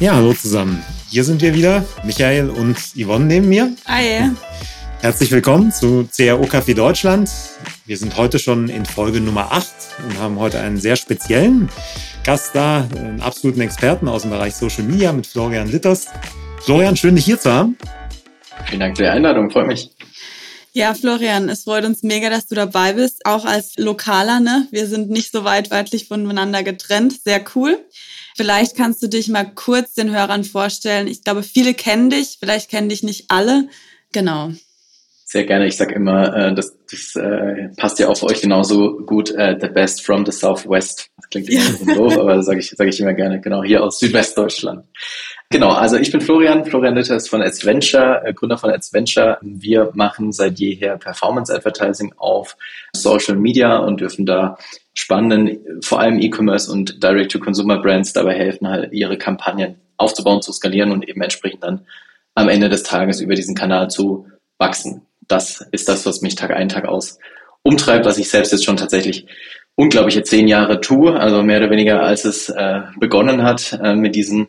Ja, hallo zusammen. Hier sind wir wieder, Michael und Yvonne neben mir. Hi. Herzlich willkommen zu CRO Café Deutschland. Wir sind heute schon in Folge Nummer 8 und haben heute einen sehr speziellen Gast da, einen absoluten Experten aus dem Bereich Social Media mit Florian Litters. Florian, schön dich hier zu haben. Vielen Dank für die Einladung, freut mich. Ja, Florian, es freut uns mega, dass du dabei bist, auch als Lokaler. Ne? Wir sind nicht so weit weitlich voneinander getrennt. Sehr cool. Vielleicht kannst du dich mal kurz den Hörern vorstellen. Ich glaube, viele kennen dich, vielleicht kennen dich nicht alle. Genau. Sehr gerne. Ich sage immer, äh, das, das äh, passt ja auch für euch genauso gut. Äh, the best from the Southwest. Das klingt immer ja. doof, aber das sage ich, sag ich immer gerne. Genau, hier aus Südwestdeutschland. Genau, also ich bin Florian, Florian Litters von Adventure, äh, Gründer von Adventure. Wir machen seit jeher Performance Advertising auf Social Media und dürfen da spannenden, vor allem E-Commerce und Direct-to-Consumer-Brands dabei helfen, halt ihre Kampagnen aufzubauen, zu skalieren und eben entsprechend dann am Ende des Tages über diesen Kanal zu wachsen. Das ist das, was mich Tag ein, Tag aus umtreibt, was ich selbst jetzt schon tatsächlich unglaubliche zehn Jahre tue, also mehr oder weniger als es äh, begonnen hat äh, mit diesen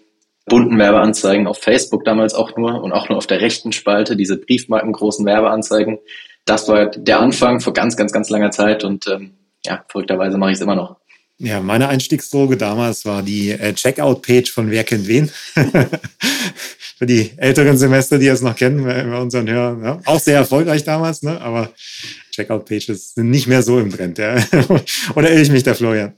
bunten Werbeanzeigen auf Facebook damals auch nur und auch nur auf der rechten Spalte, diese briefmarkengroßen Werbeanzeigen. Das war der Anfang vor ganz, ganz, ganz langer Zeit und ähm, ja, verrückterweise mache ich es immer noch. Ja, meine Einstiegsdroge damals war die äh, Checkout-Page von Wer kennt wen. Für die älteren Semester, die es noch kennen, bei unseren Hörern. Ja. Auch sehr erfolgreich damals, ne? aber Checkout-Pages sind nicht mehr so im Trend. Ja. Oder irre ich mich da, Florian?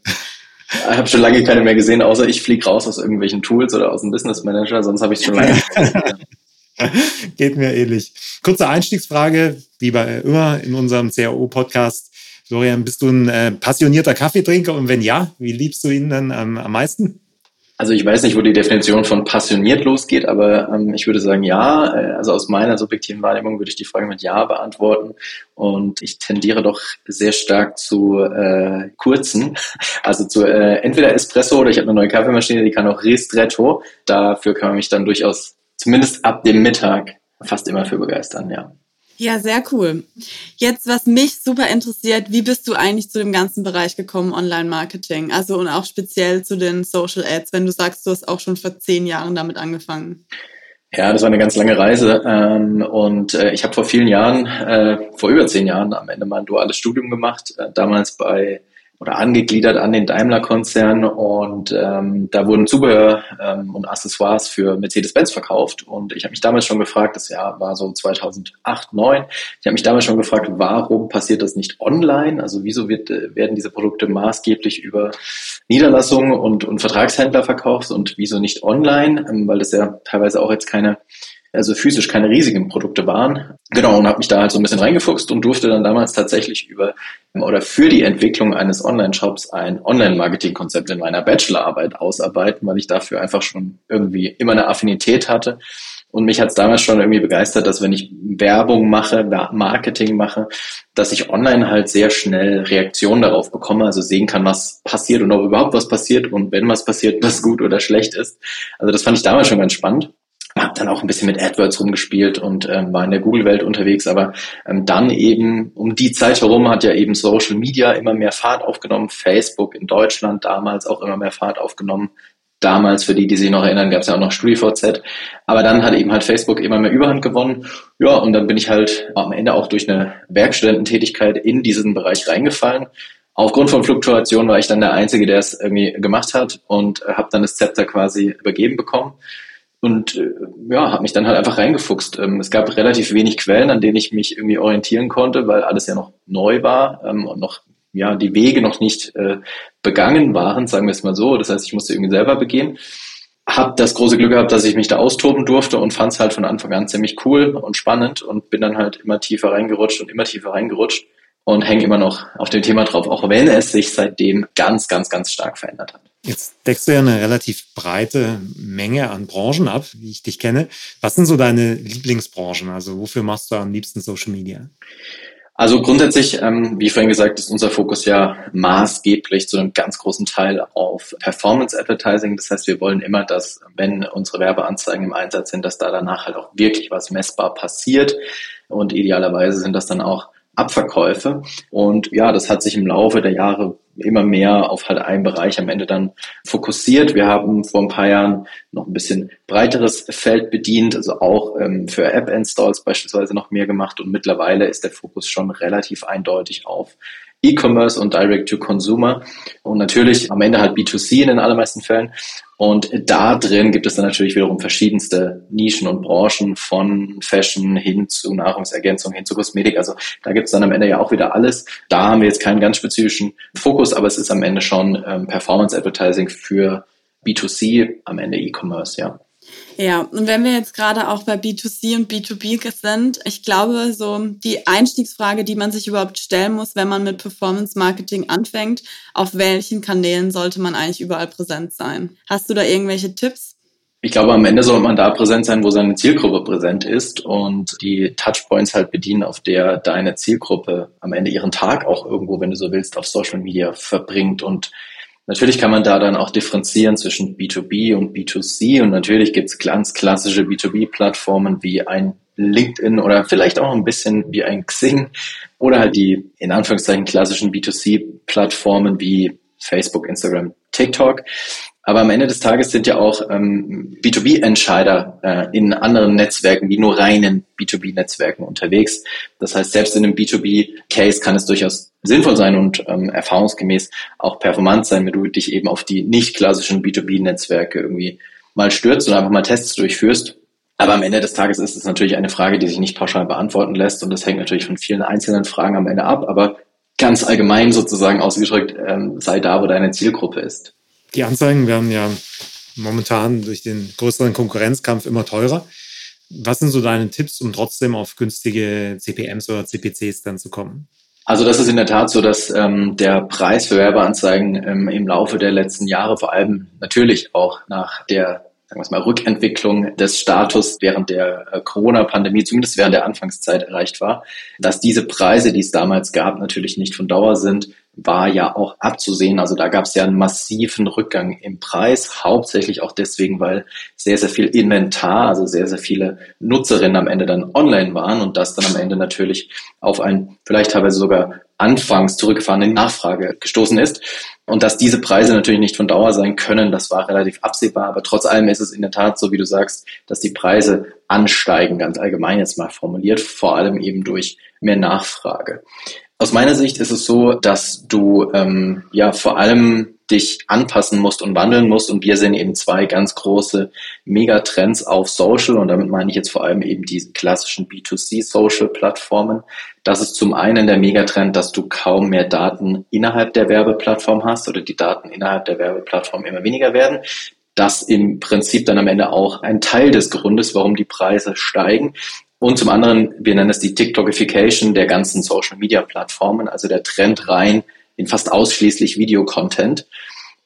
Ich habe schon lange keine mehr gesehen, außer ich fliege raus aus irgendwelchen Tools oder aus dem Business Manager, sonst habe ich schon lange. Geht mir ähnlich. Kurze Einstiegsfrage, wie bei immer in unserem CAO-Podcast. Florian, bist du ein äh, passionierter Kaffeetrinker und wenn ja, wie liebst du ihn dann ähm, am meisten? Also ich weiß nicht, wo die Definition von passioniert losgeht, aber ähm, ich würde sagen ja. Äh, also aus meiner subjektiven Wahrnehmung würde ich die Frage mit ja beantworten. Und ich tendiere doch sehr stark zu äh, kurzen, also zu äh, entweder Espresso oder ich habe eine neue Kaffeemaschine, die kann auch Ristretto. Dafür kann man mich dann durchaus zumindest ab dem Mittag fast immer für begeistern, ja. Ja, sehr cool. Jetzt, was mich super interessiert, wie bist du eigentlich zu dem ganzen Bereich gekommen, Online-Marketing? Also und auch speziell zu den Social Ads, wenn du sagst, du hast auch schon vor zehn Jahren damit angefangen. Ja, das war eine ganz lange Reise ähm, und äh, ich habe vor vielen Jahren, äh, vor über zehn Jahren am Ende mal ein duales Studium gemacht, äh, damals bei oder angegliedert an den Daimler-Konzern und ähm, da wurden Zubehör ähm, und Accessoires für Mercedes-Benz verkauft und ich habe mich damals schon gefragt, das Jahr war so 2008, 2009, ich habe mich damals schon gefragt, warum passiert das nicht online? Also wieso wird, äh, werden diese Produkte maßgeblich über Niederlassungen und, und Vertragshändler verkauft und wieso nicht online? Ähm, weil das ja teilweise auch jetzt keine also physisch keine riesigen Produkte waren. Genau, und habe mich da halt so ein bisschen reingefuchst und durfte dann damals tatsächlich über oder für die Entwicklung eines Online-Shops ein Online-Marketing-Konzept in meiner Bachelorarbeit ausarbeiten, weil ich dafür einfach schon irgendwie immer eine Affinität hatte. Und mich hat es damals schon irgendwie begeistert, dass wenn ich Werbung mache, Marketing mache, dass ich online halt sehr schnell Reaktionen darauf bekomme, also sehen kann, was passiert und ob überhaupt was passiert und wenn was passiert, was gut oder schlecht ist. Also das fand ich damals schon ganz spannend habe dann auch ein bisschen mit AdWords rumgespielt und ähm, war in der Google-Welt unterwegs, aber ähm, dann eben um die Zeit herum hat ja eben Social Media immer mehr Fahrt aufgenommen, Facebook in Deutschland damals auch immer mehr Fahrt aufgenommen. Damals, für die, die sich noch erinnern, gab es ja auch noch StudiVZ. Aber dann hat eben halt Facebook immer mehr Überhand gewonnen. Ja, und dann bin ich halt am Ende auch durch eine Werkstudententätigkeit in diesen Bereich reingefallen. Aufgrund von Fluktuation war ich dann der Einzige, der es irgendwie gemacht hat und äh, habe dann das Zepter quasi übergeben bekommen und äh, ja, habe mich dann halt einfach reingefuchst. Ähm, es gab relativ wenig Quellen, an denen ich mich irgendwie orientieren konnte, weil alles ja noch neu war ähm, und noch ja die Wege noch nicht äh, begangen waren, sagen wir es mal so. Das heißt, ich musste irgendwie selber begehen. Hab das große Glück gehabt, dass ich mich da austoben durfte und fand es halt von Anfang an ziemlich cool und spannend und bin dann halt immer tiefer reingerutscht und immer tiefer reingerutscht und hänge immer noch auf dem Thema drauf, auch wenn es sich seitdem ganz, ganz, ganz stark verändert hat. Jetzt deckst du ja eine relativ breite Menge an Branchen ab, wie ich dich kenne. Was sind so deine Lieblingsbranchen? Also wofür machst du am liebsten Social Media? Also grundsätzlich, ähm, wie vorhin gesagt, ist unser Fokus ja maßgeblich zu einem ganz großen Teil auf Performance Advertising. Das heißt, wir wollen immer, dass wenn unsere Werbeanzeigen im Einsatz sind, dass da danach halt auch wirklich was messbar passiert. Und idealerweise sind das dann auch Abverkäufe. Und ja, das hat sich im Laufe der Jahre immer mehr auf halt einen Bereich am Ende dann fokussiert. Wir haben vor ein paar Jahren noch ein bisschen breiteres Feld bedient, also auch ähm, für App-Installs beispielsweise noch mehr gemacht und mittlerweile ist der Fokus schon relativ eindeutig auf E-Commerce und Direct-to-Consumer und natürlich am Ende halt B2C in den allermeisten Fällen. Und da drin gibt es dann natürlich wiederum verschiedenste Nischen und Branchen von Fashion hin zu Nahrungsergänzung, hin zu Kosmetik. Also da gibt es dann am Ende ja auch wieder alles. Da haben wir jetzt keinen ganz spezifischen Fokus, aber es ist am Ende schon ähm, Performance Advertising für B2C, am Ende E-Commerce, ja. Ja, und wenn wir jetzt gerade auch bei B2C und B2B sind, ich glaube, so die Einstiegsfrage, die man sich überhaupt stellen muss, wenn man mit Performance Marketing anfängt, auf welchen Kanälen sollte man eigentlich überall präsent sein? Hast du da irgendwelche Tipps? Ich glaube, am Ende sollte man da präsent sein, wo seine Zielgruppe präsent ist und die Touchpoints halt bedienen, auf der deine Zielgruppe am Ende ihren Tag auch irgendwo, wenn du so willst, auf Social Media verbringt und Natürlich kann man da dann auch differenzieren zwischen B2B und B2C und natürlich gibt es ganz klassische B2B-Plattformen wie ein LinkedIn oder vielleicht auch ein bisschen wie ein Xing oder halt die in Anführungszeichen klassischen B2C-Plattformen wie Facebook, Instagram, TikTok. Aber am Ende des Tages sind ja auch ähm, B2B-Entscheider äh, in anderen Netzwerken wie nur reinen B2B-Netzwerken unterwegs. Das heißt, selbst in einem B2B-Case kann es durchaus sinnvoll sein und ähm, erfahrungsgemäß auch performant sein, wenn du dich eben auf die nicht klassischen B2B-Netzwerke irgendwie mal stürzt und einfach mal Tests durchführst. Aber am Ende des Tages ist es natürlich eine Frage, die sich nicht pauschal beantworten lässt und das hängt natürlich von vielen einzelnen Fragen am Ende ab. Aber ganz allgemein sozusagen ausgedrückt, ähm, sei da, wo deine Zielgruppe ist. Die Anzeigen werden ja momentan durch den größeren Konkurrenzkampf immer teurer. Was sind so deine Tipps, um trotzdem auf günstige CPMs oder CPCs dann zu kommen? Also das ist in der Tat so, dass ähm, der Preis für Werbeanzeigen ähm, im Laufe der letzten Jahre, vor allem natürlich auch nach der sagen wir mal, Rückentwicklung des Status während der äh, Corona-Pandemie, zumindest während der Anfangszeit erreicht war, dass diese Preise, die es damals gab, natürlich nicht von Dauer sind war ja auch abzusehen. Also da gab es ja einen massiven Rückgang im Preis, hauptsächlich auch deswegen, weil sehr, sehr viel Inventar, also sehr, sehr viele Nutzerinnen am Ende dann online waren und das dann am Ende natürlich auf ein vielleicht teilweise sogar anfangs zurückgefahrene Nachfrage gestoßen ist. Und dass diese Preise natürlich nicht von Dauer sein können, das war relativ absehbar. Aber trotz allem ist es in der Tat so, wie du sagst, dass die Preise ansteigen, ganz allgemein jetzt mal formuliert, vor allem eben durch mehr Nachfrage. Aus meiner Sicht ist es so, dass du ähm, ja vor allem dich anpassen musst und wandeln musst. Und wir sehen eben zwei ganz große Megatrends auf Social. Und damit meine ich jetzt vor allem eben die klassischen B2C-Social-Plattformen. Das ist zum einen der Megatrend, dass du kaum mehr Daten innerhalb der Werbeplattform hast oder die Daten innerhalb der Werbeplattform immer weniger werden das im Prinzip dann am Ende auch ein Teil des Grundes, warum die Preise steigen. Und zum anderen, wir nennen es die TikTokification der ganzen Social Media Plattformen, also der Trend rein in fast ausschließlich Videocontent.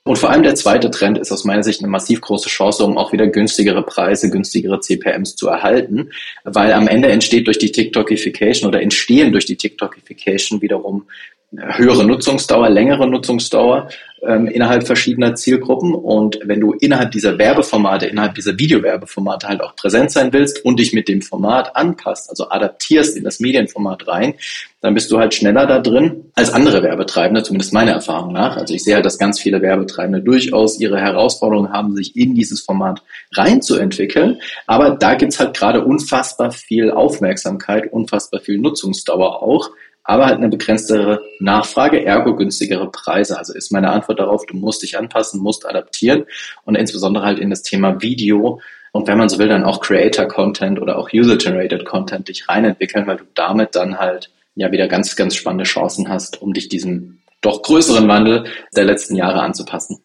Und vor allem der zweite Trend ist aus meiner Sicht eine massiv große Chance, um auch wieder günstigere Preise, günstigere CPMs zu erhalten, weil am Ende entsteht durch die TikTokification oder entstehen durch die TikTokification wiederum höhere Nutzungsdauer, längere Nutzungsdauer ähm, innerhalb verschiedener Zielgruppen. Und wenn du innerhalb dieser Werbeformate, innerhalb dieser Videowerbeformate halt auch präsent sein willst und dich mit dem Format anpasst, also adaptierst in das Medienformat rein, dann bist du halt schneller da drin als andere Werbetreibende, zumindest meiner Erfahrung nach. Also ich sehe halt, dass ganz viele Werbetreibende durchaus ihre Herausforderungen haben, sich in dieses Format reinzuentwickeln. Aber da gibt's halt gerade unfassbar viel Aufmerksamkeit, unfassbar viel Nutzungsdauer auch aber halt eine begrenztere Nachfrage, ergo günstigere Preise. Also ist meine Antwort darauf, du musst dich anpassen, musst adaptieren und insbesondere halt in das Thema Video und wenn man so will, dann auch Creator-Content oder auch User-Generated Content dich reinentwickeln, weil du damit dann halt ja wieder ganz, ganz spannende Chancen hast, um dich diesem doch größeren Wandel der letzten Jahre anzupassen.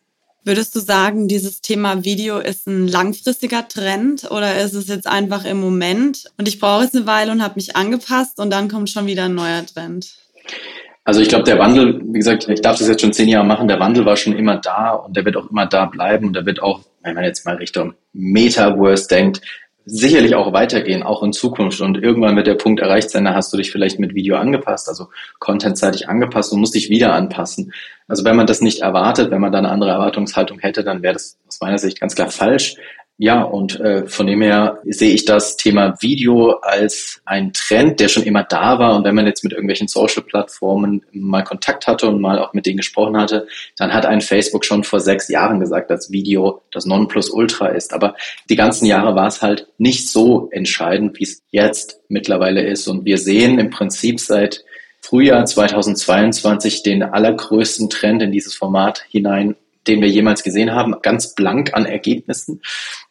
Würdest du sagen, dieses Thema Video ist ein langfristiger Trend oder ist es jetzt einfach im Moment und ich brauche es eine Weile und habe mich angepasst und dann kommt schon wieder ein neuer Trend? Also ich glaube, der Wandel, wie gesagt, ich darf das jetzt schon zehn Jahre machen, der Wandel war schon immer da und der wird auch immer da bleiben und der wird auch, wenn man jetzt mal Richtung Metaverse denkt, sicherlich auch weitergehen, auch in Zukunft. Und irgendwann wird der Punkt erreicht sein, da hast du dich vielleicht mit Video angepasst, also contentseitig angepasst und musst dich wieder anpassen. Also wenn man das nicht erwartet, wenn man da eine andere Erwartungshaltung hätte, dann wäre das aus meiner Sicht ganz klar falsch. Ja, und äh, von dem her sehe ich das Thema Video als ein Trend, der schon immer da war. Und wenn man jetzt mit irgendwelchen Social-Plattformen mal Kontakt hatte und mal auch mit denen gesprochen hatte, dann hat ein Facebook schon vor sechs Jahren gesagt, dass Video das Nonplusultra ist. Aber die ganzen Jahre war es halt nicht so entscheidend, wie es jetzt mittlerweile ist. Und wir sehen im Prinzip seit Frühjahr 2022 den allergrößten Trend in dieses Format hinein den wir jemals gesehen haben, ganz blank an Ergebnissen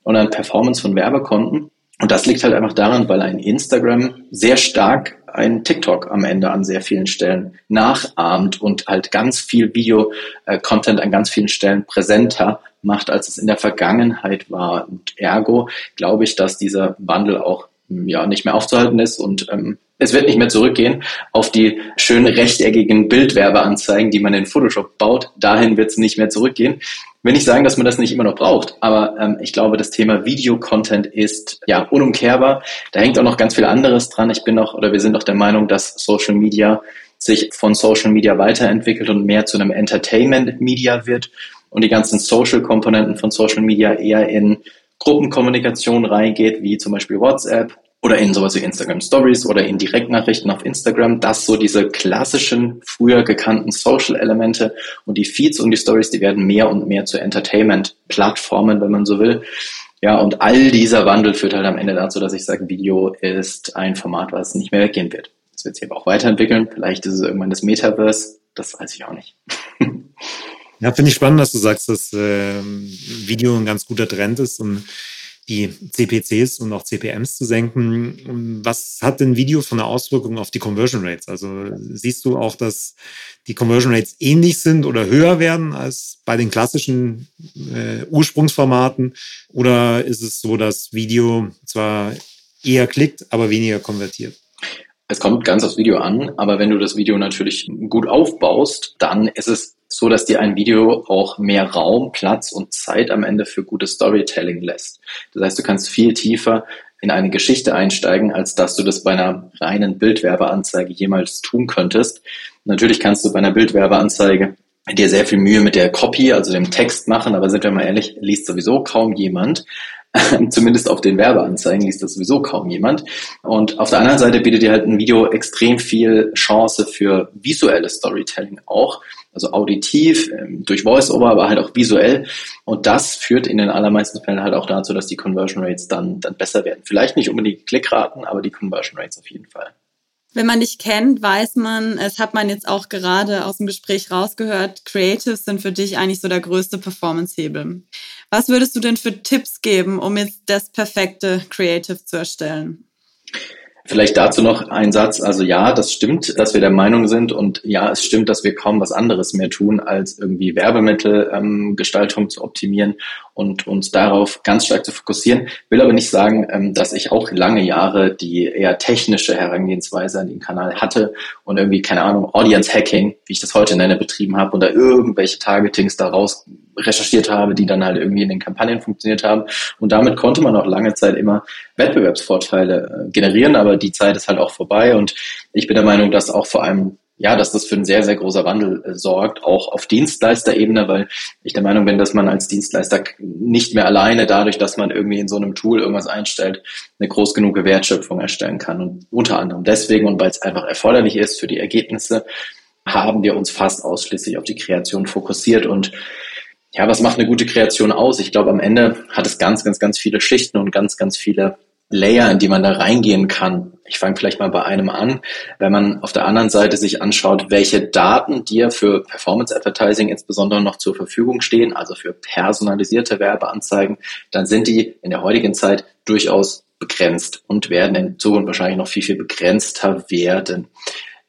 und an Performance von Werbekonten. Und das liegt halt einfach daran, weil ein Instagram sehr stark ein TikTok am Ende an sehr vielen Stellen nachahmt und halt ganz viel Video-Content an ganz vielen Stellen präsenter macht, als es in der Vergangenheit war. Und ergo glaube ich, dass dieser Wandel auch ja nicht mehr aufzuhalten ist und ähm, es wird nicht mehr zurückgehen auf die schönen rechteckigen Bildwerbeanzeigen, die man in Photoshop baut. Dahin wird es nicht mehr zurückgehen. Will nicht sagen, dass man das nicht immer noch braucht, aber ähm, ich glaube, das Thema Videocontent ist ja unumkehrbar. Da hängt auch noch ganz viel anderes dran. Ich bin noch oder wir sind auch der Meinung, dass Social Media sich von Social Media weiterentwickelt und mehr zu einem Entertainment Media wird und die ganzen Social Komponenten von Social Media eher in Gruppenkommunikation reingeht, wie zum Beispiel WhatsApp oder in sowas wie Instagram Stories oder in Direktnachrichten auf Instagram, dass so diese klassischen, früher gekannten Social-Elemente und die Feeds und die Stories, die werden mehr und mehr zu Entertainment-Plattformen, wenn man so will. Ja, und all dieser Wandel führt halt am Ende dazu, dass ich sage, Video ist ein Format, was nicht mehr weggehen wird. Das wird sich aber auch weiterentwickeln. Vielleicht ist es irgendwann das Metaverse. Das weiß ich auch nicht. Ja, finde ich spannend, dass du sagst, dass äh, Video ein ganz guter Trend ist, um die CPCs und auch CPMs zu senken. Was hat denn Video von der Auswirkung auf die Conversion Rates? Also siehst du auch, dass die Conversion Rates ähnlich sind oder höher werden als bei den klassischen äh, Ursprungsformaten? Oder ist es so, dass Video zwar eher klickt, aber weniger konvertiert? Es kommt ganz aufs Video an, aber wenn du das Video natürlich gut aufbaust, dann ist es so, dass dir ein Video auch mehr Raum, Platz und Zeit am Ende für gutes Storytelling lässt. Das heißt, du kannst viel tiefer in eine Geschichte einsteigen, als dass du das bei einer reinen Bildwerbeanzeige jemals tun könntest. Natürlich kannst du bei einer Bildwerbeanzeige dir sehr viel Mühe mit der Copy, also dem Text machen, aber sind wir mal ehrlich, liest sowieso kaum jemand. Zumindest auf den Werbeanzeigen liest das sowieso kaum jemand. Und auf der anderen Seite bietet dir halt ein Video extrem viel Chance für visuelles Storytelling auch. Also auditiv, ähm, durch Voice-Over, aber halt auch visuell. Und das führt in den allermeisten Fällen halt auch dazu, dass die Conversion Rates dann, dann besser werden. Vielleicht nicht unbedingt Klickraten, aber die Conversion Rates auf jeden Fall. Wenn man dich kennt, weiß man, es hat man jetzt auch gerade aus dem Gespräch rausgehört, Creatives sind für dich eigentlich so der größte Performance-Hebel. Was würdest du denn für Tipps geben, um jetzt das perfekte Creative zu erstellen? Vielleicht dazu noch ein Satz. Also ja, das stimmt, dass wir der Meinung sind und ja, es stimmt, dass wir kaum was anderes mehr tun, als irgendwie Werbemittelgestaltung ähm, zu optimieren und uns darauf ganz stark zu fokussieren. Will aber nicht sagen, ähm, dass ich auch lange Jahre die eher technische Herangehensweise an den Kanal hatte und irgendwie, keine Ahnung, Audience Hacking, wie ich das heute nenne, betrieben habe oder irgendwelche Targetings daraus recherchiert habe, die dann halt irgendwie in den Kampagnen funktioniert haben. Und damit konnte man auch lange Zeit immer Wettbewerbsvorteile äh, generieren, aber die Zeit ist halt auch vorbei. Und ich bin der Meinung, dass auch vor allem ja, dass das für ein sehr, sehr großer Wandel äh, sorgt, auch auf Dienstleisterebene, weil ich der Meinung bin, dass man als Dienstleister nicht mehr alleine dadurch, dass man irgendwie in so einem Tool irgendwas einstellt, eine groß genug Wertschöpfung erstellen kann. Und unter anderem deswegen und weil es einfach erforderlich ist für die Ergebnisse, haben wir uns fast ausschließlich auf die Kreation fokussiert und ja, was macht eine gute Kreation aus? Ich glaube, am Ende hat es ganz, ganz, ganz viele Schichten und ganz, ganz viele Layer, in die man da reingehen kann. Ich fange vielleicht mal bei einem an. Wenn man auf der anderen Seite sich anschaut, welche Daten dir für Performance Advertising insbesondere noch zur Verfügung stehen, also für personalisierte Werbeanzeigen, dann sind die in der heutigen Zeit durchaus begrenzt und werden in Zukunft wahrscheinlich noch viel, viel begrenzter werden.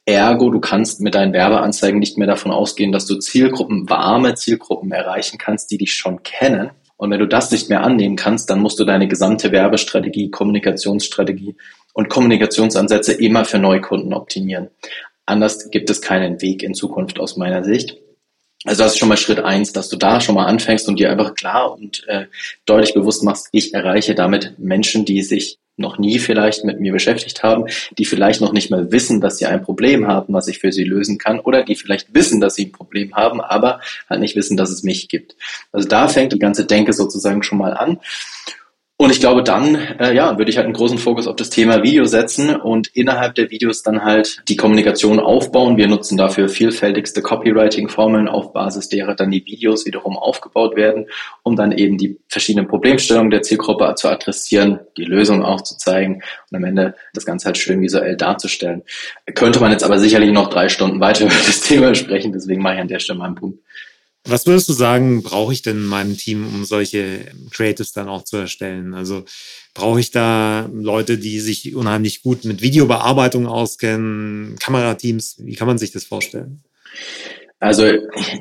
Ergo, du kannst mit deinen Werbeanzeigen nicht mehr davon ausgehen, dass du Zielgruppen, warme Zielgruppen erreichen kannst, die dich schon kennen. Und wenn du das nicht mehr annehmen kannst, dann musst du deine gesamte Werbestrategie, Kommunikationsstrategie und Kommunikationsansätze immer für Neukunden optimieren. Anders gibt es keinen Weg in Zukunft aus meiner Sicht. Also das ist schon mal Schritt eins, dass du da schon mal anfängst und dir einfach klar und äh, deutlich bewusst machst, ich erreiche damit Menschen, die sich noch nie vielleicht mit mir beschäftigt haben, die vielleicht noch nicht mal wissen, dass sie ein Problem haben, was ich für sie lösen kann, oder die vielleicht wissen, dass sie ein Problem haben, aber halt nicht wissen, dass es mich gibt. Also da fängt die ganze Denke sozusagen schon mal an. Und ich glaube, dann, äh, ja, würde ich halt einen großen Fokus auf das Thema Video setzen und innerhalb der Videos dann halt die Kommunikation aufbauen. Wir nutzen dafür vielfältigste Copywriting-Formeln, auf Basis derer dann die Videos wiederum aufgebaut werden, um dann eben die verschiedenen Problemstellungen der Zielgruppe zu adressieren, die Lösung aufzuzeigen und am Ende das Ganze halt schön visuell darzustellen. Könnte man jetzt aber sicherlich noch drei Stunden weiter über das Thema sprechen, deswegen mache ich an der Stelle mal einen Punkt. Was würdest du sagen, brauche ich denn in meinem Team, um solche Creatives dann auch zu erstellen? Also brauche ich da Leute, die sich unheimlich gut mit Videobearbeitung auskennen, Kamerateams? Wie kann man sich das vorstellen? Also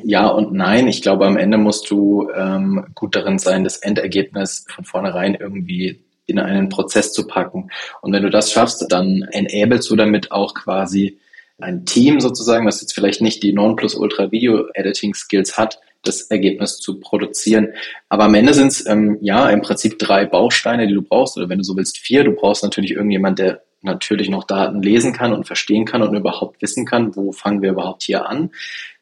ja und nein. Ich glaube, am Ende musst du ähm, gut darin sein, das Endergebnis von vornherein irgendwie in einen Prozess zu packen. Und wenn du das schaffst, dann enablest du damit auch quasi ein Team sozusagen, was jetzt vielleicht nicht die Non-Plus-Ultra-Video-Editing-Skills hat, das Ergebnis zu produzieren. Aber am Ende sind es ähm, ja im Prinzip drei Bausteine, die du brauchst, oder wenn du so willst, vier. Du brauchst natürlich irgendjemand, der natürlich noch Daten lesen kann und verstehen kann und überhaupt wissen kann, wo fangen wir überhaupt hier an.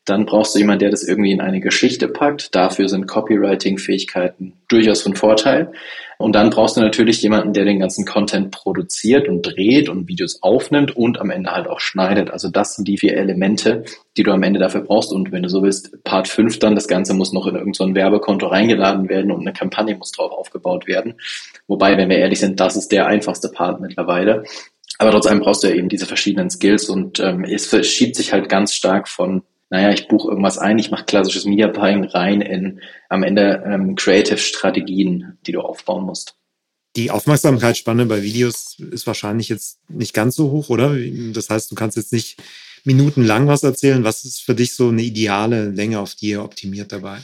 Dann brauchst du jemanden, der das irgendwie in eine Geschichte packt. Dafür sind Copywriting-Fähigkeiten durchaus von Vorteil. Und dann brauchst du natürlich jemanden, der den ganzen Content produziert und dreht und Videos aufnimmt und am Ende halt auch schneidet. Also das sind die vier Elemente, die du am Ende dafür brauchst. Und wenn du so willst, Part 5 dann, das Ganze muss noch in irgendein so Werbekonto reingeladen werden und eine Kampagne muss drauf aufgebaut werden. Wobei, wenn wir ehrlich sind, das ist der einfachste Part mittlerweile. Aber trotzdem brauchst du ja eben diese verschiedenen Skills und ähm, es verschiebt sich halt ganz stark von naja, ich buche irgendwas ein, ich mache klassisches Media Buying rein in am Ende ähm, Creative-Strategien, die du aufbauen musst. Die Aufmerksamkeitsspanne bei Videos ist wahrscheinlich jetzt nicht ganz so hoch, oder? Das heißt, du kannst jetzt nicht minutenlang was erzählen. Was ist für dich so eine ideale Länge, auf die ihr optimiert dabei?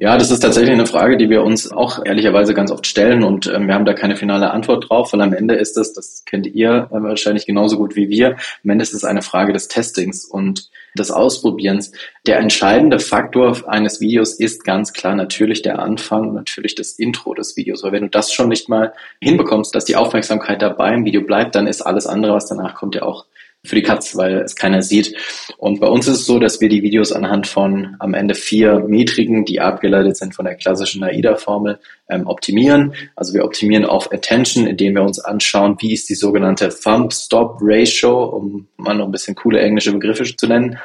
Ja, das ist tatsächlich eine Frage, die wir uns auch ehrlicherweise ganz oft stellen und ähm, wir haben da keine finale Antwort drauf, weil am Ende ist es, das kennt ihr äh, wahrscheinlich genauso gut wie wir, am Ende ist es eine Frage des Testings und des Ausprobierens. Der entscheidende Faktor eines Videos ist ganz klar natürlich der Anfang, natürlich das Intro des Videos, weil wenn du das schon nicht mal hinbekommst, dass die Aufmerksamkeit dabei im Video bleibt, dann ist alles andere, was danach kommt, ja auch für die Katz, weil es keiner sieht. Und bei uns ist es so, dass wir die Videos anhand von am Ende vier Metriken, die abgeleitet sind von der klassischen AIDA-Formel, ähm, optimieren. Also wir optimieren auf Attention, indem wir uns anschauen, wie ist die sogenannte Thumb-Stop-Ratio, um mal noch ein bisschen coole englische Begriffe zu nennen.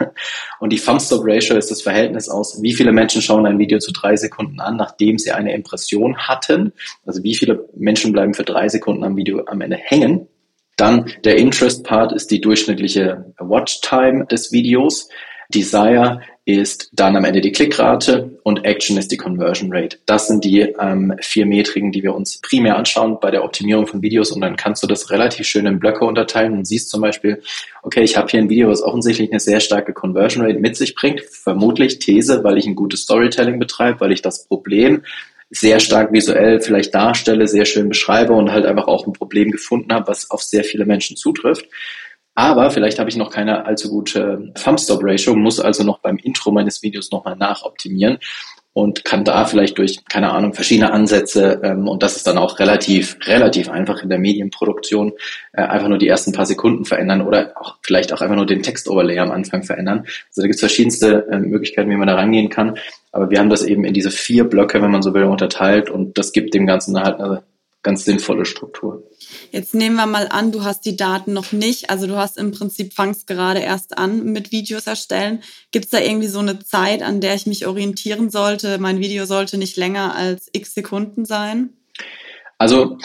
Und die Thumb-Stop-Ratio ist das Verhältnis aus, wie viele Menschen schauen ein Video zu drei Sekunden an, nachdem sie eine Impression hatten. Also wie viele Menschen bleiben für drei Sekunden am Video am Ende hängen. Dann der Interest-Part ist die durchschnittliche Watch-Time des Videos. Desire ist dann am Ende die Klickrate und Action ist die Conversion Rate. Das sind die ähm, vier Metriken, die wir uns primär anschauen bei der Optimierung von Videos und dann kannst du das relativ schön in Blöcke unterteilen und siehst zum Beispiel, okay, ich habe hier ein Video, was offensichtlich eine sehr starke Conversion Rate mit sich bringt, vermutlich These, weil ich ein gutes Storytelling betreibe, weil ich das Problem sehr stark visuell vielleicht darstelle, sehr schön beschreibe und halt einfach auch ein Problem gefunden habe, was auf sehr viele Menschen zutrifft. Aber vielleicht habe ich noch keine allzu gute Thumbstop-Ratio, muss also noch beim Intro meines Videos nochmal nachoptimieren und kann da vielleicht durch, keine Ahnung, verschiedene Ansätze, ähm, und das ist dann auch relativ, relativ einfach in der Medienproduktion, äh, einfach nur die ersten paar Sekunden verändern oder auch vielleicht auch einfach nur den Textoverlay am Anfang verändern. Also da gibt es verschiedenste äh, Möglichkeiten, wie man da rangehen kann. Aber wir haben das eben in diese vier Blöcke, wenn man so will, unterteilt und das gibt dem Ganzen halt eine ganz sinnvolle Struktur. Jetzt nehmen wir mal an, du hast die Daten noch nicht. Also du hast im Prinzip, fangst gerade erst an mit Videos erstellen. Gibt es da irgendwie so eine Zeit, an der ich mich orientieren sollte? Mein Video sollte nicht länger als x Sekunden sein? Also,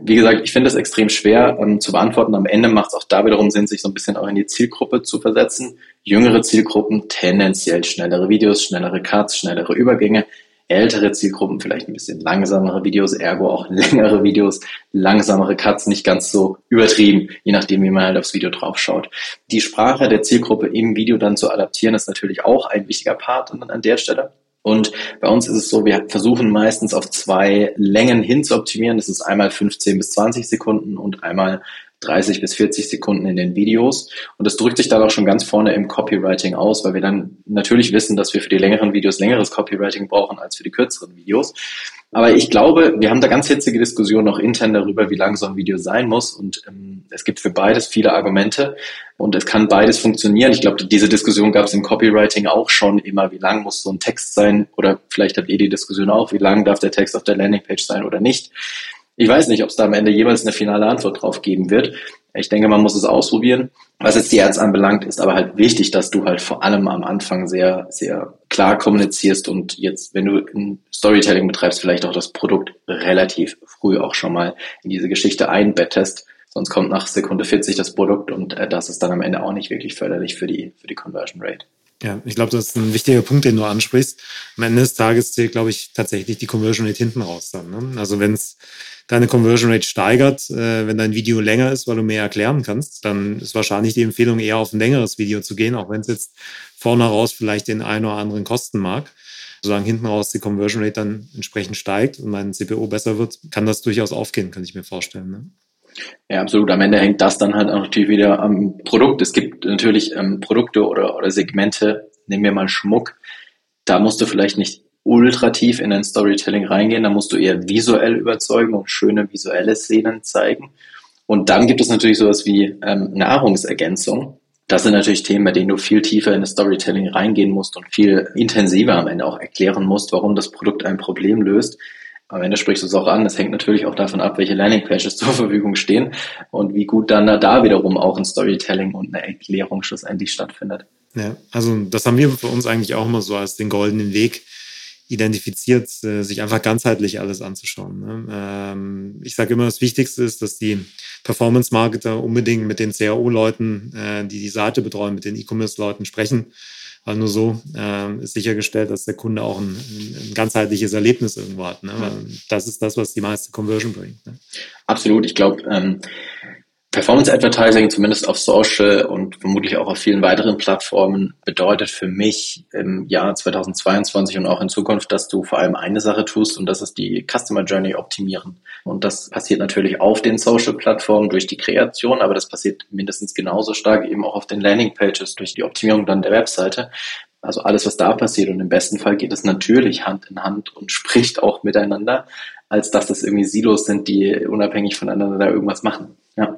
wie gesagt, ich finde es extrem schwer ähm, zu beantworten. Am Ende macht es auch da wiederum Sinn, sich so ein bisschen auch in die Zielgruppe zu versetzen. Jüngere Zielgruppen tendenziell schnellere Videos, schnellere Cuts, schnellere Übergänge. Ältere Zielgruppen vielleicht ein bisschen langsamere Videos, ergo auch längere Videos, langsamere Cuts, nicht ganz so übertrieben, je nachdem, wie man halt aufs Video drauf schaut. Die Sprache der Zielgruppe im Video dann zu adaptieren, ist natürlich auch ein wichtiger Part an der Stelle. Und bei uns ist es so, wir versuchen meistens auf zwei Längen hin zu optimieren. Das ist einmal 15 bis 20 Sekunden und einmal 30 bis 40 Sekunden in den Videos. Und das drückt sich dann auch schon ganz vorne im Copywriting aus, weil wir dann natürlich wissen, dass wir für die längeren Videos längeres Copywriting brauchen als für die kürzeren Videos. Aber ich glaube, wir haben da ganz hitzige Diskussionen auch intern darüber, wie lang so ein Video sein muss. Und ähm, es gibt für beides viele Argumente und es kann beides funktionieren. Ich glaube, diese Diskussion gab es im Copywriting auch schon immer, wie lang muss so ein Text sein oder vielleicht habt ihr die Diskussion auch, wie lang darf der Text auf der Landingpage sein oder nicht. Ich weiß nicht, ob es da am Ende jeweils eine finale Antwort drauf geben wird. Ich denke, man muss es ausprobieren. Was jetzt die Ads anbelangt, ist aber halt wichtig, dass du halt vor allem am Anfang sehr, sehr klar kommunizierst und jetzt, wenn du Storytelling betreibst, vielleicht auch das Produkt relativ früh auch schon mal in diese Geschichte einbettest. Sonst kommt nach Sekunde 40 das Produkt und äh, das ist dann am Ende auch nicht wirklich förderlich für die, für die Conversion Rate. Ja, ich glaube, das ist ein wichtiger Punkt, den du ansprichst. Am Ende des Tages zählt, glaube ich, tatsächlich die Conversion Rate hinten raus dann. Ne? Also wenn es deine Conversion Rate steigert, äh, wenn dein Video länger ist, weil du mehr erklären kannst, dann ist wahrscheinlich die Empfehlung eher auf ein längeres Video zu gehen, auch wenn es jetzt vorne raus vielleicht den einen oder anderen kosten mag. Solange hinten raus die Conversion Rate dann entsprechend steigt und mein CPO besser wird, kann das durchaus aufgehen, kann ich mir vorstellen. Ne? Ja, absolut. Am Ende hängt das dann halt auch natürlich wieder am Produkt. Es gibt natürlich ähm, Produkte oder, oder Segmente, nehmen wir mal Schmuck. Da musst du vielleicht nicht ultra tief in ein Storytelling reingehen, da musst du eher visuell überzeugen und schöne visuelle Szenen zeigen. Und dann gibt es natürlich sowas wie ähm, Nahrungsergänzung. Das sind natürlich Themen, bei denen du viel tiefer in das Storytelling reingehen musst und viel intensiver am Ende auch erklären musst, warum das Produkt ein Problem löst. Am Ende sprichst du es auch an. Das hängt natürlich auch davon ab, welche Landingpages zur Verfügung stehen und wie gut dann da wiederum auch ein Storytelling und eine Erklärung schlussendlich stattfindet. Ja, also das haben wir für uns eigentlich auch immer so als den goldenen Weg identifiziert, äh, sich einfach ganzheitlich alles anzuschauen. Ne? Ähm, ich sage immer, das Wichtigste ist, dass die Performance-Marketer unbedingt mit den CAO-Leuten, äh, die die Seite betreuen, mit den E-Commerce-Leuten sprechen. Weil nur so äh, ist sichergestellt, dass der Kunde auch ein, ein ganzheitliches Erlebnis irgendwo hat. Ne? Das ist das, was die meiste Conversion bringt. Ne? Absolut. Ich glaube, ähm, Performance Advertising, zumindest auf Social und vermutlich auch auf vielen weiteren Plattformen, bedeutet für mich im Jahr 2022 und auch in Zukunft, dass du vor allem eine Sache tust und das ist die Customer Journey optimieren. Und das passiert natürlich auf den Social-Plattformen durch die Kreation, aber das passiert mindestens genauso stark eben auch auf den Landing-Pages durch die Optimierung dann der Webseite. Also alles, was da passiert und im besten Fall geht es natürlich Hand in Hand und spricht auch miteinander, als dass das irgendwie Silos sind, die unabhängig voneinander da irgendwas machen. Ja.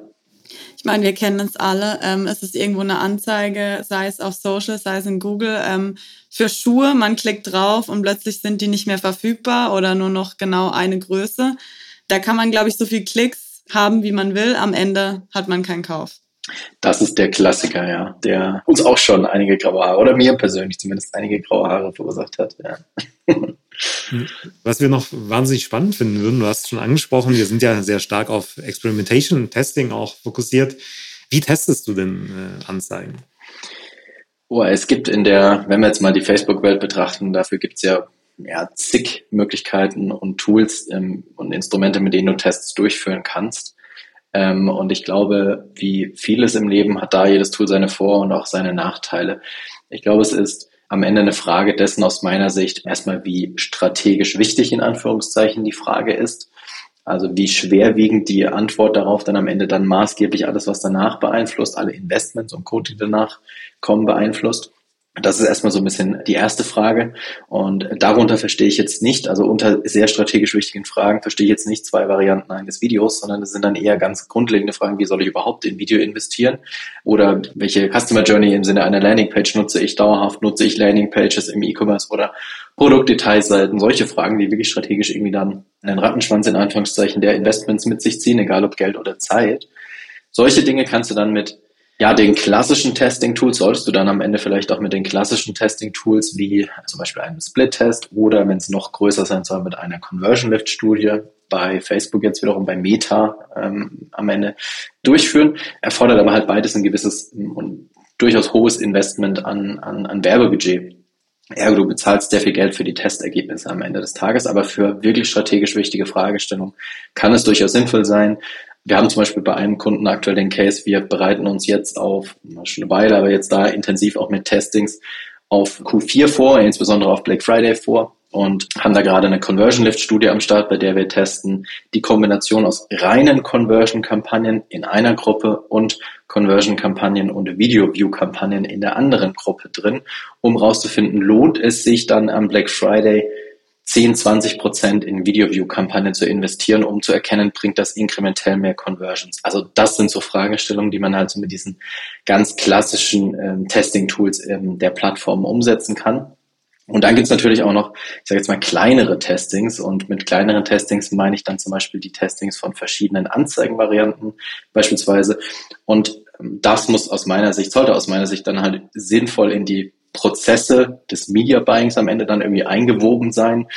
Meine, wir kennen es alle. Ähm, es ist irgendwo eine Anzeige, sei es auf Social, sei es in Google, ähm, für Schuhe. Man klickt drauf und plötzlich sind die nicht mehr verfügbar oder nur noch genau eine Größe. Da kann man, glaube ich, so viel Klicks haben, wie man will. Am Ende hat man keinen Kauf. Das ist der Klassiker, ja, der uns auch schon einige graue Haare oder mir persönlich zumindest einige graue Haare verursacht hat. Ja. Was wir noch wahnsinnig spannend finden würden, du hast es schon angesprochen, wir sind ja sehr stark auf Experimentation, Testing auch fokussiert. Wie testest du denn äh, Anzeigen? Oh, es gibt in der, wenn wir jetzt mal die Facebook-Welt betrachten, dafür gibt es ja, ja zig Möglichkeiten und Tools ähm, und Instrumente, mit denen du Tests durchführen kannst. Ähm, und ich glaube, wie vieles im Leben hat da jedes Tool seine Vor- und auch seine Nachteile. Ich glaube, es ist am Ende eine Frage dessen aus meiner Sicht erstmal, wie strategisch wichtig in Anführungszeichen die Frage ist. Also wie schwerwiegend die Antwort darauf dann am Ende dann maßgeblich alles, was danach beeinflusst, alle Investments und Code, die danach kommen, beeinflusst. Das ist erstmal so ein bisschen die erste Frage. Und darunter verstehe ich jetzt nicht, also unter sehr strategisch wichtigen Fragen verstehe ich jetzt nicht zwei Varianten eines Videos, sondern es sind dann eher ganz grundlegende Fragen, wie soll ich überhaupt in Video investieren? Oder welche Customer Journey im Sinne einer Landingpage nutze ich dauerhaft? Nutze ich Landingpages im E-Commerce oder Produktdetailseiten? Solche Fragen, die wirklich strategisch irgendwie dann einen Rattenschwanz in Anführungszeichen der Investments mit sich ziehen, egal ob Geld oder Zeit. Solche Dinge kannst du dann mit ja, den klassischen Testing-Tools solltest du dann am Ende vielleicht auch mit den klassischen Testing-Tools wie zum Beispiel einem Split-Test oder wenn es noch größer sein soll, mit einer Conversion-Lift-Studie bei Facebook jetzt wiederum bei Meta ähm, am Ende durchführen. Erfordert aber halt beides ein gewisses und durchaus hohes Investment an, an, an Werbebudget. Ergo, du bezahlst sehr viel Geld für die Testergebnisse am Ende des Tages, aber für wirklich strategisch wichtige Fragestellungen kann es durchaus sinnvoll sein, wir haben zum Beispiel bei einem Kunden aktuell den Case, wir bereiten uns jetzt auf, schon eine Weile, aber jetzt da intensiv auch mit Testings auf Q4 vor, insbesondere auf Black Friday vor. und haben da gerade eine Conversion Lift Studie am Start, bei der wir testen die Kombination aus reinen Conversion Kampagnen in einer Gruppe und Conversion Kampagnen und Video View Kampagnen in der anderen Gruppe drin, um rauszufinden, lohnt es sich dann am Black Friday 10, 20 Prozent in Video View Kampagnen zu investieren, um zu erkennen, bringt das inkrementell mehr Conversions. Also das sind so Fragestellungen, die man halt so mit diesen ganz klassischen ähm, Testing Tools ähm, der Plattform umsetzen kann. Und dann gibt's natürlich auch noch, ich sage jetzt mal, kleinere Testings. Und mit kleineren Testings meine ich dann zum Beispiel die Testings von verschiedenen Anzeigenvarianten beispielsweise. Und ähm, das muss aus meiner Sicht, sollte aus meiner Sicht dann halt sinnvoll in die Prozesse des Media Buyings am Ende dann irgendwie eingewoben sein.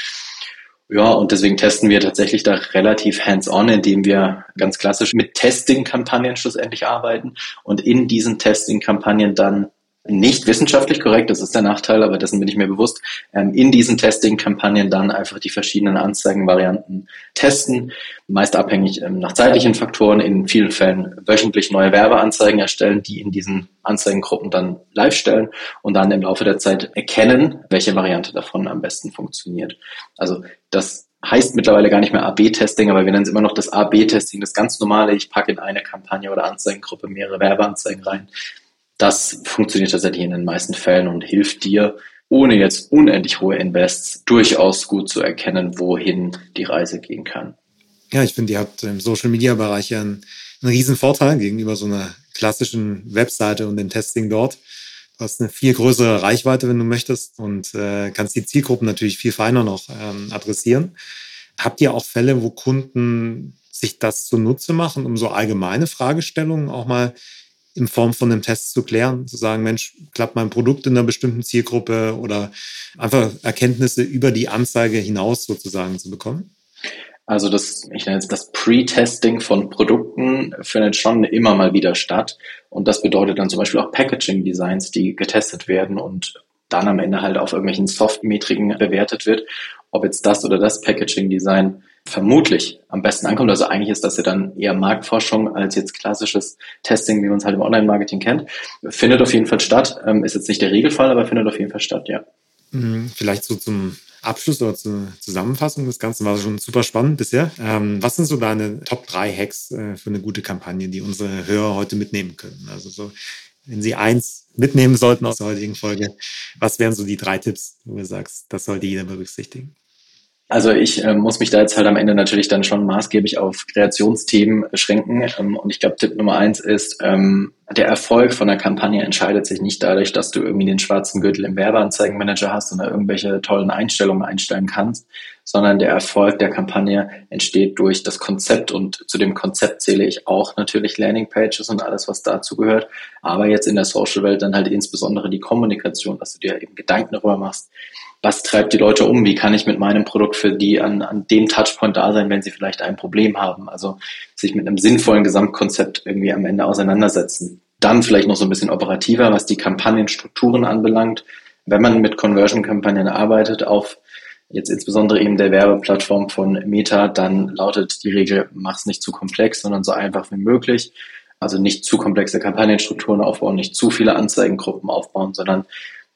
Ja, und deswegen testen wir tatsächlich da relativ hands-on, indem wir ganz klassisch mit Testing-Kampagnen schlussendlich arbeiten und in diesen Testing-Kampagnen dann nicht wissenschaftlich korrekt, das ist der Nachteil, aber dessen bin ich mir bewusst, ähm, in diesen Testing-Kampagnen dann einfach die verschiedenen Anzeigenvarianten testen, meist abhängig ähm, nach zeitlichen Faktoren, in vielen Fällen wöchentlich neue Werbeanzeigen erstellen, die in diesen Anzeigengruppen dann live stellen und dann im Laufe der Zeit erkennen, welche Variante davon am besten funktioniert. Also das heißt mittlerweile gar nicht mehr AB-Testing, aber wir nennen es immer noch das AB-Testing, das ganz normale, ich packe in eine Kampagne oder Anzeigengruppe mehrere Werbeanzeigen rein das funktioniert tatsächlich in den meisten Fällen und hilft dir, ohne jetzt unendlich hohe Invests, durchaus gut zu erkennen, wohin die Reise gehen kann. Ja, ich finde, ihr habt im Social-Media-Bereich ja einen, einen riesen Vorteil gegenüber so einer klassischen Webseite und dem Testing dort. Du hast eine viel größere Reichweite, wenn du möchtest, und äh, kannst die Zielgruppen natürlich viel feiner noch ähm, adressieren. Habt ihr auch Fälle, wo Kunden sich das zunutze machen, um so allgemeine Fragestellungen auch mal in Form von einem Test zu klären, zu sagen, Mensch, klappt mein Produkt in einer bestimmten Zielgruppe oder einfach Erkenntnisse über die Anzeige hinaus sozusagen zu bekommen? Also das, ich nenne jetzt das Pre-Testing von Produkten findet schon immer mal wieder statt. Und das bedeutet dann zum Beispiel auch Packaging-Designs, die getestet werden und dann am Ende halt auf irgendwelchen Soft-Metriken bewertet wird, ob jetzt das oder das Packaging-Design vermutlich am besten ankommt. Also eigentlich ist das ja dann eher Marktforschung als jetzt klassisches Testing, wie man es halt im Online-Marketing kennt. Findet auf jeden Fall statt. Ähm, ist jetzt nicht der Regelfall, aber findet auf jeden Fall statt, ja. Mhm, vielleicht so zum Abschluss oder zur Zusammenfassung des Ganzen war schon super spannend bisher. Ähm, was sind so deine Top 3 Hacks äh, für eine gute Kampagne, die unsere Hörer heute mitnehmen können? Also so, wenn sie eins mitnehmen sollten aus der heutigen Folge, was wären so die drei Tipps, wo du sagst, das sollte jeder berücksichtigen? Also ich äh, muss mich da jetzt halt am Ende natürlich dann schon maßgeblich auf Kreationsthemen beschränken. Ähm, und ich glaube, Tipp Nummer eins ist, ähm, der Erfolg von der Kampagne entscheidet sich nicht dadurch, dass du irgendwie den schwarzen Gürtel im Werbeanzeigenmanager hast und da irgendwelche tollen Einstellungen einstellen kannst, sondern der Erfolg der Kampagne entsteht durch das Konzept und zu dem Konzept zähle ich auch natürlich Landingpages und alles, was dazu gehört. Aber jetzt in der Social-Welt dann halt insbesondere die Kommunikation, dass du dir eben Gedanken darüber machst, was treibt die Leute um? Wie kann ich mit meinem Produkt für die an, an dem Touchpoint da sein, wenn sie vielleicht ein Problem haben? Also sich mit einem sinnvollen Gesamtkonzept irgendwie am Ende auseinandersetzen. Dann vielleicht noch so ein bisschen operativer, was die Kampagnenstrukturen anbelangt. Wenn man mit Conversion-Kampagnen arbeitet, auf jetzt insbesondere eben der Werbeplattform von Meta, dann lautet die Regel, mach's nicht zu komplex, sondern so einfach wie möglich. Also nicht zu komplexe Kampagnenstrukturen aufbauen, nicht zu viele Anzeigengruppen aufbauen, sondern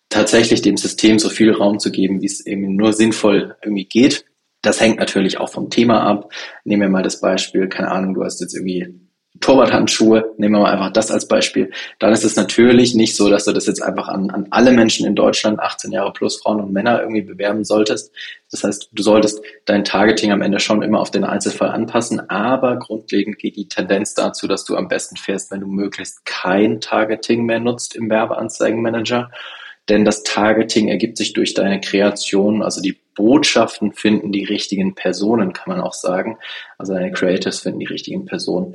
tatsächlich dem System so viel Raum zu geben, wie es eben nur sinnvoll irgendwie geht. Das hängt natürlich auch vom Thema ab. Nehmen wir mal das Beispiel, keine Ahnung, du hast jetzt irgendwie Torwarthandschuhe, nehmen wir mal einfach das als Beispiel, dann ist es natürlich nicht so, dass du das jetzt einfach an, an alle Menschen in Deutschland, 18 Jahre plus Frauen und Männer irgendwie bewerben solltest. Das heißt, du solltest dein Targeting am Ende schon immer auf den Einzelfall anpassen, aber grundlegend geht die Tendenz dazu, dass du am besten fährst, wenn du möglichst kein Targeting mehr nutzt im Werbeanzeigenmanager denn das Targeting ergibt sich durch deine Kreation, also die Botschaften finden die richtigen Personen, kann man auch sagen. Also deine Creatives finden die richtigen Personen.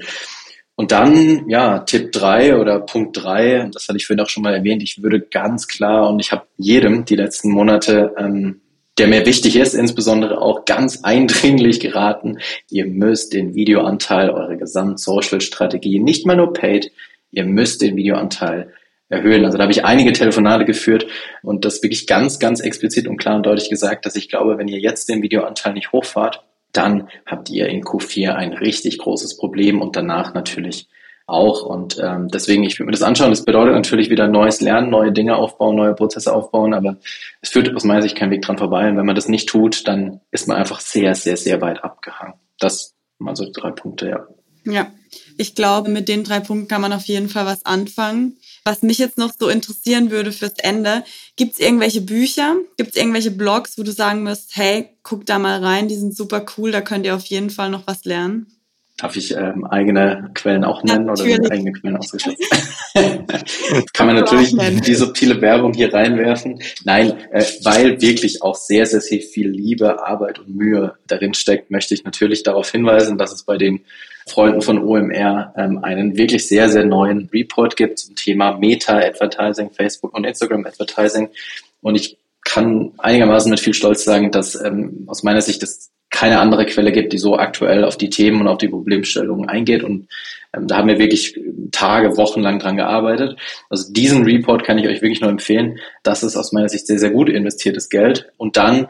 Und dann, ja, Tipp drei oder Punkt drei, das hatte ich vorhin auch schon mal erwähnt, ich würde ganz klar, und ich habe jedem die letzten Monate, ähm, der mir wichtig ist, insbesondere auch ganz eindringlich geraten, ihr müsst den Videoanteil eurer Gesamt-Social-Strategie, nicht mal nur paid, ihr müsst den Videoanteil erhöhen. Also da habe ich einige Telefonate geführt und das wirklich ganz, ganz explizit und klar und deutlich gesagt, dass ich glaube, wenn ihr jetzt den Videoanteil nicht hochfahrt, dann habt ihr in Q4 ein richtig großes Problem und danach natürlich auch. Und ähm, deswegen, ich würde mir das anschauen. Das bedeutet natürlich wieder neues Lernen, neue Dinge aufbauen, neue Prozesse aufbauen, aber es führt aus meiner Sicht kein Weg dran vorbei. Und wenn man das nicht tut, dann ist man einfach sehr, sehr, sehr weit abgehangen. Das mal so drei Punkte, ja. Ja, ich glaube, mit den drei Punkten kann man auf jeden Fall was anfangen. Was mich jetzt noch so interessieren würde fürs Ende, gibt es irgendwelche Bücher, gibt es irgendwelche Blogs, wo du sagen musst, hey, guck da mal rein, die sind super cool, da könnt ihr auf jeden Fall noch was lernen? Darf ich ähm, eigene Quellen auch nennen natürlich. oder sind eigene Quellen ausgeschlossen? Kann man natürlich die subtile Werbung hier reinwerfen. Nein, äh, weil wirklich auch sehr, sehr, sehr viel Liebe, Arbeit und Mühe darin steckt, möchte ich natürlich darauf hinweisen, dass es bei den Freunden von OMR ähm, einen wirklich sehr, sehr neuen Report gibt zum Thema Meta-Advertising, Facebook und Instagram-Advertising. Und ich kann einigermaßen mit viel Stolz sagen, dass ähm, aus meiner Sicht das keine andere Quelle gibt, die so aktuell auf die Themen und auf die Problemstellungen eingeht. Und ähm, da haben wir wirklich Tage, Wochen lang dran gearbeitet. Also diesen Report kann ich euch wirklich nur empfehlen. Das ist aus meiner Sicht sehr, sehr gut investiertes Geld. Und dann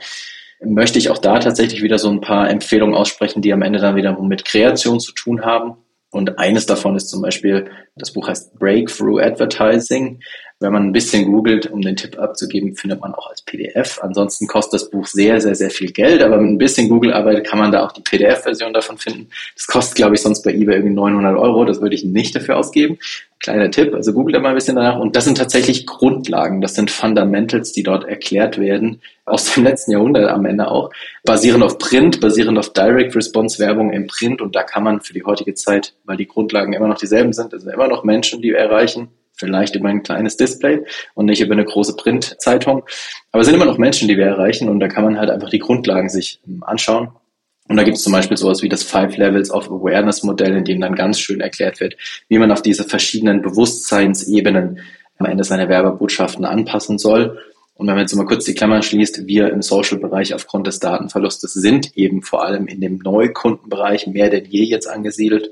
möchte ich auch da tatsächlich wieder so ein paar Empfehlungen aussprechen, die am Ende dann wieder mit Kreation zu tun haben. Und eines davon ist zum Beispiel, das Buch heißt Breakthrough Advertising. Wenn man ein bisschen googelt, um den Tipp abzugeben, findet man auch als PDF. Ansonsten kostet das Buch sehr, sehr, sehr viel Geld, aber mit ein bisschen Google-Arbeit kann man da auch die PDF-Version davon finden. Das kostet, glaube ich, sonst bei eBay irgendwie 900 Euro. Das würde ich nicht dafür ausgeben. Kleiner Tipp, also googelt da mal ein bisschen danach. Und das sind tatsächlich Grundlagen, das sind Fundamentals, die dort erklärt werden, aus dem letzten Jahrhundert am Ende auch, basierend auf Print, basierend auf Direct Response Werbung im Print. Und da kann man für die heutige Zeit, weil die Grundlagen immer noch dieselben sind, also immer noch Menschen, die wir erreichen, vielleicht über ein kleines Display und nicht über eine große Printzeitung. Aber es sind immer noch Menschen, die wir erreichen und da kann man halt einfach die Grundlagen sich ähm, anschauen. Und da gibt es zum Beispiel sowas wie das Five Levels of Awareness Modell, in dem dann ganz schön erklärt wird, wie man auf diese verschiedenen Bewusstseinsebenen am Ende seine Werbebotschaften anpassen soll. Und wenn man jetzt mal kurz die Klammern schließt, wir im Social-Bereich aufgrund des Datenverlustes sind eben vor allem in dem Neukundenbereich mehr denn je jetzt angesiedelt.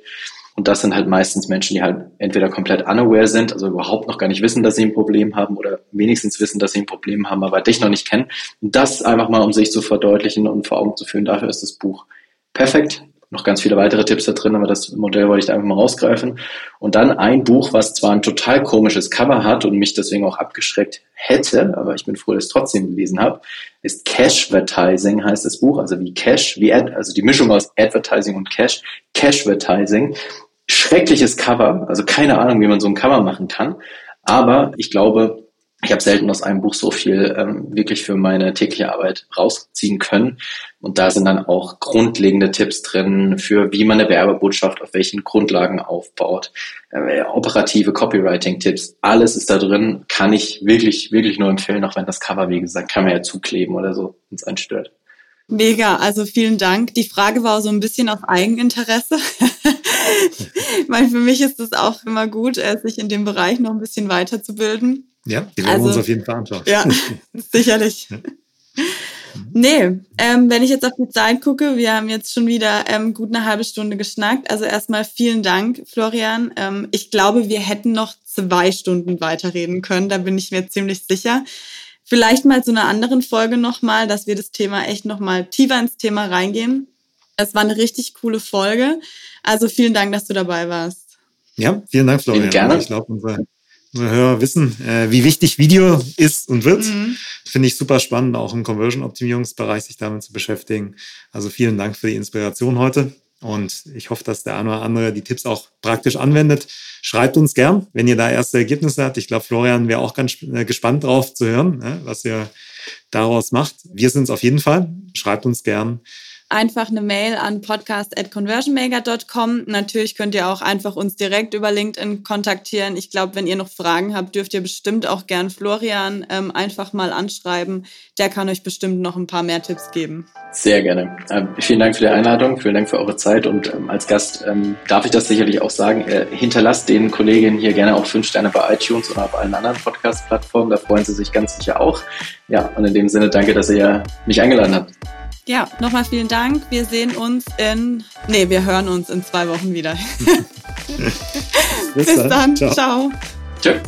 Und das sind halt meistens Menschen, die halt entweder komplett unaware sind, also überhaupt noch gar nicht wissen, dass sie ein Problem haben oder wenigstens wissen, dass sie ein Problem haben, aber dich noch nicht kennen. Und das einfach mal, um sich zu verdeutlichen und vor Augen zu führen, dafür ist das Buch perfekt. Noch ganz viele weitere Tipps da drin, aber das Modell wollte ich da einfach mal rausgreifen. Und dann ein Buch, was zwar ein total komisches Cover hat und mich deswegen auch abgeschreckt hätte, aber ich bin froh, dass ich es trotzdem gelesen habe, ist Cash-Vertising heißt das Buch, also wie Cash, wie Ad, also die Mischung aus Advertising und Cash, Cash-Vertising schreckliches Cover, also keine Ahnung, wie man so ein Cover machen kann. Aber ich glaube, ich habe selten aus einem Buch so viel ähm, wirklich für meine tägliche Arbeit rausziehen können. Und da sind dann auch grundlegende Tipps drin für, wie man eine Werbebotschaft auf welchen Grundlagen aufbaut, äh, operative Copywriting-Tipps. Alles ist da drin, kann ich wirklich, wirklich nur empfehlen, auch wenn das Cover, wie gesagt, kann man ja zukleben oder so, wenn es einen stört. Mega, also vielen Dank. Die Frage war so ein bisschen auf Eigeninteresse. Weil für mich ist es auch immer gut, äh, sich in dem Bereich noch ein bisschen weiterzubilden. Ja, die werden also, wir uns auf jeden Fall anschauen. Ja, sicherlich. Nee, ähm, wenn ich jetzt auf die Zeit gucke, wir haben jetzt schon wieder ähm, gut eine halbe Stunde geschnackt. Also erstmal vielen Dank, Florian. Ähm, ich glaube, wir hätten noch zwei Stunden weiterreden können, da bin ich mir ziemlich sicher. Vielleicht mal zu einer anderen Folge nochmal, dass wir das Thema echt nochmal tiefer ins Thema reingehen. Es war eine richtig coole Folge. Also vielen Dank, dass du dabei warst. Ja, vielen Dank, Florian. Gerne. Ich glaube, unsere, unsere Hörer wissen, äh, wie wichtig Video ist und wird. Mhm. Finde ich super spannend, auch im Conversion-Optimierungsbereich sich damit zu beschäftigen. Also vielen Dank für die Inspiration heute. Und ich hoffe, dass der eine oder andere die Tipps auch praktisch anwendet. Schreibt uns gern, wenn ihr da erste Ergebnisse habt. Ich glaube, Florian wäre auch ganz äh, gespannt drauf zu hören, ne, was ihr daraus macht. Wir sind es auf jeden Fall. Schreibt uns gern einfach eine Mail an podcast.conversionmaker.com. Natürlich könnt ihr auch einfach uns direkt über LinkedIn kontaktieren. Ich glaube, wenn ihr noch Fragen habt, dürft ihr bestimmt auch gern Florian ähm, einfach mal anschreiben. Der kann euch bestimmt noch ein paar mehr Tipps geben. Sehr gerne. Ähm, vielen Dank für die Einladung, vielen Dank für eure Zeit und ähm, als Gast ähm, darf ich das sicherlich auch sagen. Äh, hinterlasst den Kolleginnen hier gerne auch fünf Sterne bei iTunes oder auf allen anderen Podcast-Plattformen. Da freuen sie sich ganz sicher auch. Ja, und in dem Sinne danke, dass ihr mich eingeladen habt. Ja, nochmal vielen Dank. Wir sehen uns in, nee, wir hören uns in zwei Wochen wieder. Bis, Bis, dann. dann. Ciao. Ciao.